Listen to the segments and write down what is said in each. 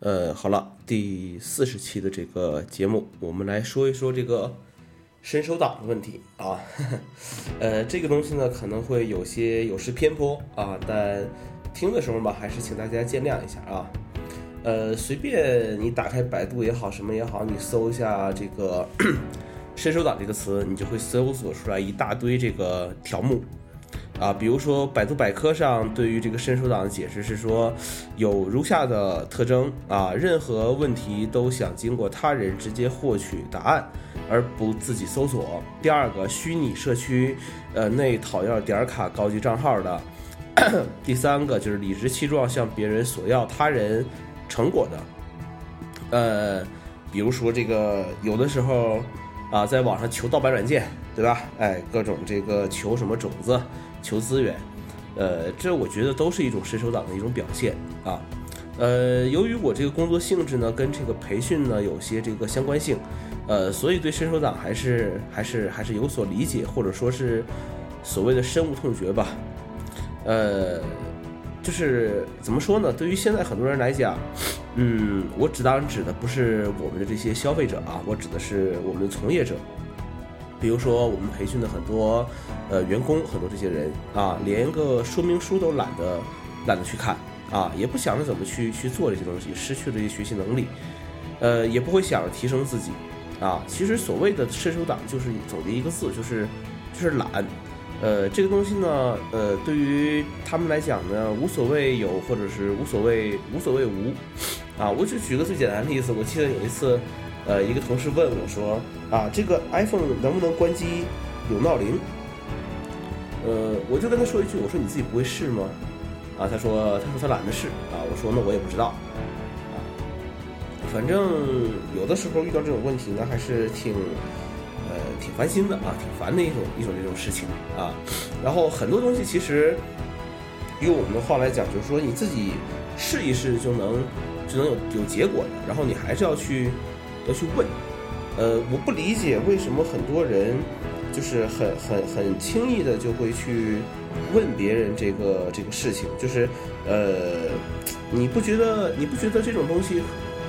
呃，好了，第四十期的这个节目，我们来说一说这个伸手党的问题啊。呃，这个东西呢，可能会有些有失偏颇啊，但听的时候吧，还是请大家见谅一下啊。呃，随便你打开百度也好，什么也好，你搜一下这个“伸手党”这个词，你就会搜索出来一大堆这个条目。啊，比如说百度百科上对于这个伸手党的解释是说，有如下的特征啊，任何问题都想经过他人直接获取答案，而不自己搜索。第二个，虚拟社区呃内讨要点卡高级账号的。第三个就是理直气壮向别人索要他人成果的。呃，比如说这个有的时候啊，在网上求盗版软件，对吧？哎，各种这个求什么种子。求资源，呃，这我觉得都是一种伸手党的一种表现啊。呃，由于我这个工作性质呢，跟这个培训呢有些这个相关性，呃，所以对伸手党还是还是还是有所理解，或者说是所谓的深恶痛绝吧。呃，就是怎么说呢？对于现在很多人来讲，嗯，我指当然指的不是我们的这些消费者啊，我指的是我们的从业者。比如说，我们培训的很多呃员工，很多这些人啊，连个说明书都懒得懒得去看啊，也不想着怎么去去做这些东西，失去了这些学习能力，呃，也不会想着提升自己啊。其实所谓的伸手党，就是总结一个字，就是就是懒。呃，这个东西呢，呃，对于他们来讲呢，无所谓有，或者是无所谓无所谓无啊。我就举个最简单的例子，我记得有一次。呃，一个同事问我说：“啊，这个 iPhone 能不能关机有闹铃？”呃，我就跟他说一句：“我说你自己不会试吗？”啊，他说：“他说他懒得试。”啊，我说：“那我也不知道。”啊，反正有的时候遇到这种问题呢，还是挺呃挺烦心的啊，挺烦的一种一种这种事情啊。然后很多东西其实用我们的话来讲，就是说你自己试一试就能就能有有结果的，然后你还是要去。要去问，呃，我不理解为什么很多人就是很很很轻易的就会去问别人这个这个事情，就是呃，你不觉得你不觉得这种东西，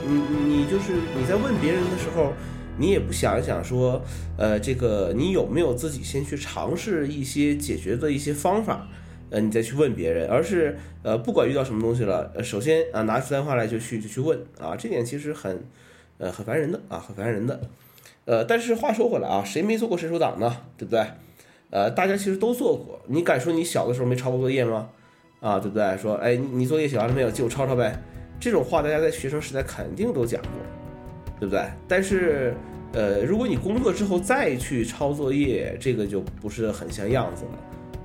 你你就是你在问别人的时候，你也不想一想说，呃，这个你有没有自己先去尝试一些解决的一些方法，呃，你再去问别人，而是呃，不管遇到什么东西了，呃，首先啊，拿出电话来就去就去问。啊，这点其实很。呃，很烦人的啊，很烦人的。呃，但是话说回来啊，谁没做过伸手党呢？对不对？呃，大家其实都做过。你敢说你小的时候没抄过作业吗？啊，对不对？说，哎，你作业写完了没有？借我抄抄呗。这种话大家在学生时代肯定都讲过，对不对？但是，呃，如果你工作之后再去抄作业，这个就不是很像样子了，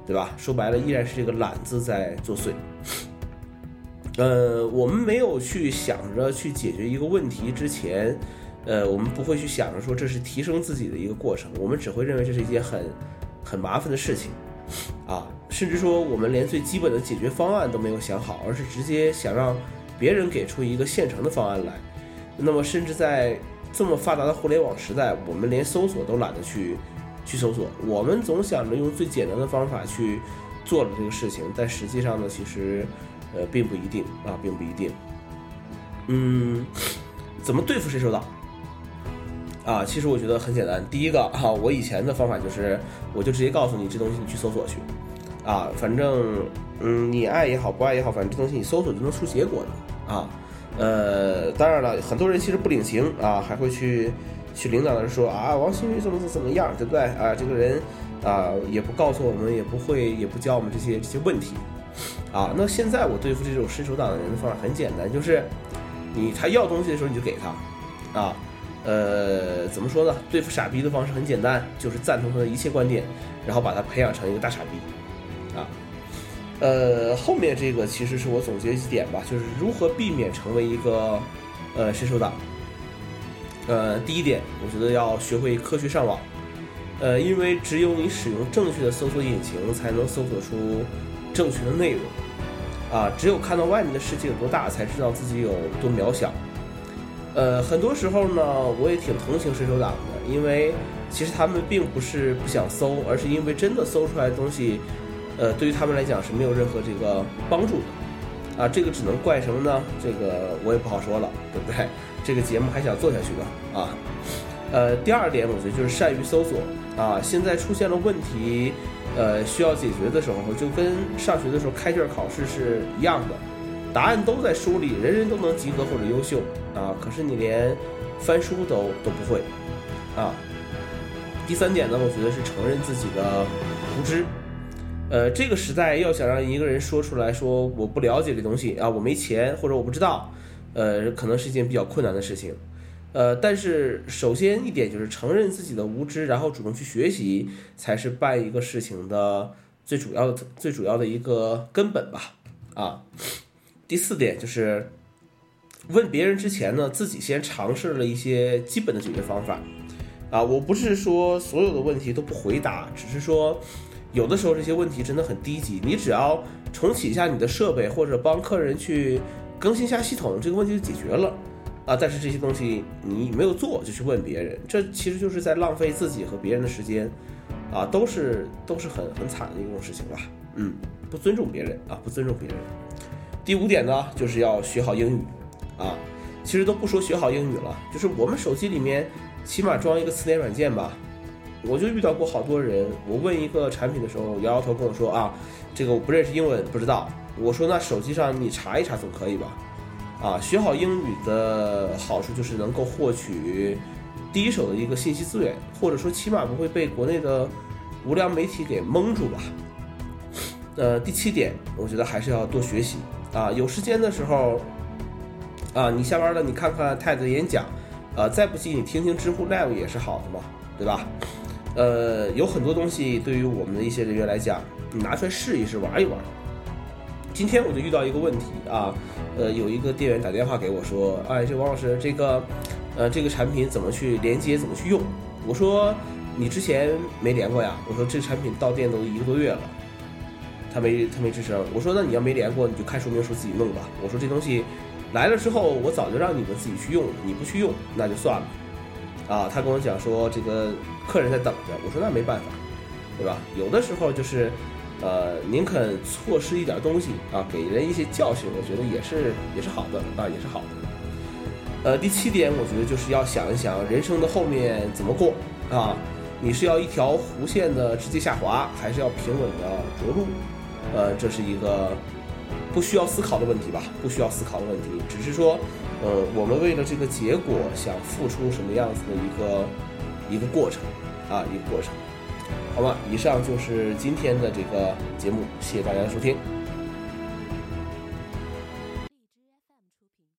对吧？说白了，依然是这个懒字在作祟。呃，我们没有去想着去解决一个问题之前，呃，我们不会去想着说这是提升自己的一个过程，我们只会认为这是一件很很麻烦的事情，啊，甚至说我们连最基本的解决方案都没有想好，而是直接想让别人给出一个现成的方案来。那么，甚至在这么发达的互联网时代，我们连搜索都懒得去去搜索，我们总想着用最简单的方法去做了这个事情，但实际上呢，其实。呃，并不一定啊，并不一定。嗯，怎么对付伸手党？啊，其实我觉得很简单。第一个哈，我以前的方法就是，我就直接告诉你这东西你去搜索去，啊，反正嗯，你爱也好，不爱也好，反正这东西你搜索就能出结果的啊。呃，当然了，很多人其实不领情啊，还会去去领导那说啊，王新宇怎么怎么样，对不对啊？这个人啊，也不告诉我们，也不会，也不教我们这些这些问题。啊，那现在我对付这种伸手党的人的方法很简单，就是你他要东西的时候你就给他，啊，呃，怎么说呢？对付傻逼的方式很简单，就是赞同他的一切观点，然后把他培养成一个大傻逼，啊，呃，后面这个其实是我总结几点吧，就是如何避免成为一个呃伸手党。呃，第一点，我觉得要学会科学上网，呃，因为只有你使用正确的搜索引擎，才能搜索出。正确的内容，啊，只有看到外面的世界有多大，才知道自己有多渺小。呃，很多时候呢，我也挺同情伸手党的，因为其实他们并不是不想搜，而是因为真的搜出来的东西，呃，对于他们来讲是没有任何这个帮助的。啊，这个只能怪什么呢？这个我也不好说了，对不对？这个节目还想做下去的啊。呃，第二点，我觉得就是善于搜索啊。现在出现了问题，呃，需要解决的时候，就跟上学的时候开卷考试是一样的，答案都在书里，人人都能及格或者优秀啊。可是你连翻书都都不会啊。第三点呢，我觉得是承认自己的无知。呃，这个时代要想让一个人说出来说我不了解这东西啊，我没钱或者我不知道，呃，可能是一件比较困难的事情。呃，但是首先一点就是承认自己的无知，然后主动去学习，才是办一个事情的最主要的、最主要的一个根本吧。啊，第四点就是问别人之前呢，自己先尝试了一些基本的解决方法。啊，我不是说所有的问题都不回答，只是说有的时候这些问题真的很低级，你只要重启一下你的设备，或者帮客人去更新一下系统，这个问题就解决了。啊，但是这些东西你没有做就去问别人，这其实就是在浪费自己和别人的时间，啊，都是都是很很惨的一种事情吧。嗯，不尊重别人啊，不尊重别人。第五点呢，就是要学好英语，啊，其实都不说学好英语了，就是我们手机里面起码装一个词典软件吧。我就遇到过好多人，我问一个产品的时候，摇摇头跟我说啊，这个我不认识英文，不知道。我说那手机上你查一查总可以吧？啊，学好英语的好处就是能够获取第一手的一个信息资源，或者说起码不会被国内的无良媒体给蒙住吧。呃，第七点，我觉得还是要多学习啊，有时间的时候啊，你下班了你看看太子演讲，啊，再不济你听听知乎 Live 也是好的嘛，对吧？呃，有很多东西对于我们的一些人员来讲，你拿出来试一试，玩一玩。今天我就遇到一个问题啊。呃，有一个店员打电话给我说：“哎，这王老师，这个，呃，这个产品怎么去连接，怎么去用？”我说：“你之前没连过呀？”我说：“这产品到店都一个多月了，他没他没吱声。”我说：“那你要没连过，你就看说明书自己弄吧。”我说：“这东西来了之后，我早就让你们自己去用了，你不去用那就算了。”啊，他跟我讲说这个客人在等着。我说：“那没办法，对吧？有的时候就是。”呃，宁肯错失一点东西啊，给人一些教训，我觉得也是也是好的啊，也是好的。呃，第七点，我觉得就是要想一想人生的后面怎么过啊？你是要一条弧线的直接下滑，还是要平稳的着陆？呃，这是一个不需要思考的问题吧？不需要思考的问题，只是说，呃，我们为了这个结果想付出什么样子的一个一个过程啊，一个过程。好吧，以上就是今天的这个节目，谢谢大家的收听。